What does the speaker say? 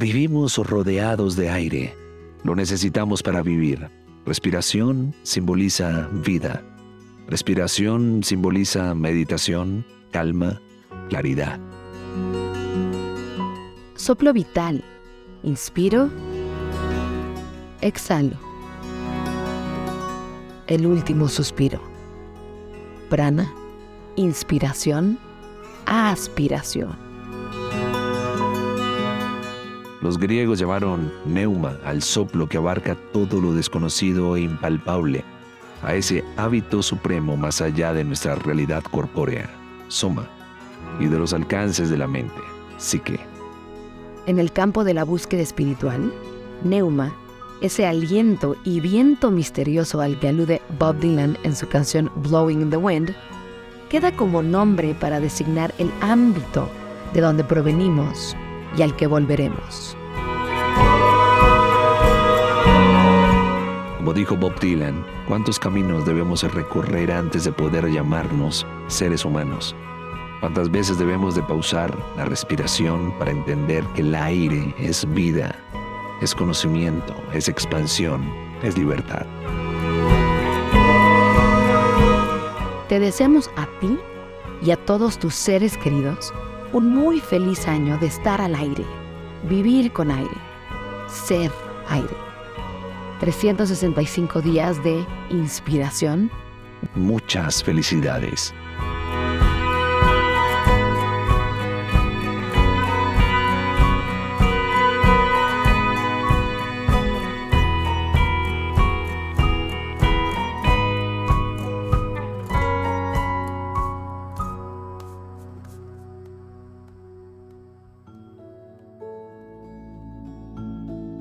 Vivimos rodeados de aire. Lo necesitamos para vivir. Respiración simboliza vida. Respiración simboliza meditación, calma, claridad. Soplo vital. Inspiro. Exhalo. El último suspiro. Prana. Inspiración. Aspiración. Los griegos llamaron neuma al soplo que abarca todo lo desconocido e impalpable, a ese hábito supremo más allá de nuestra realidad corpórea, soma, y de los alcances de la mente, psique. En el campo de la búsqueda espiritual, neuma, ese aliento y viento misterioso al que alude Bob Dylan en su canción Blowing in the Wind, queda como nombre para designar el ámbito de donde provenimos y al que volveremos. Como dijo Bob Dylan, ¿cuántos caminos debemos recorrer antes de poder llamarnos seres humanos? ¿Cuántas veces debemos de pausar la respiración para entender que el aire es vida, es conocimiento, es expansión, es libertad? Te deseamos a ti y a todos tus seres queridos un muy feliz año de estar al aire, vivir con aire, ser aire. 365 días de inspiración. Muchas felicidades.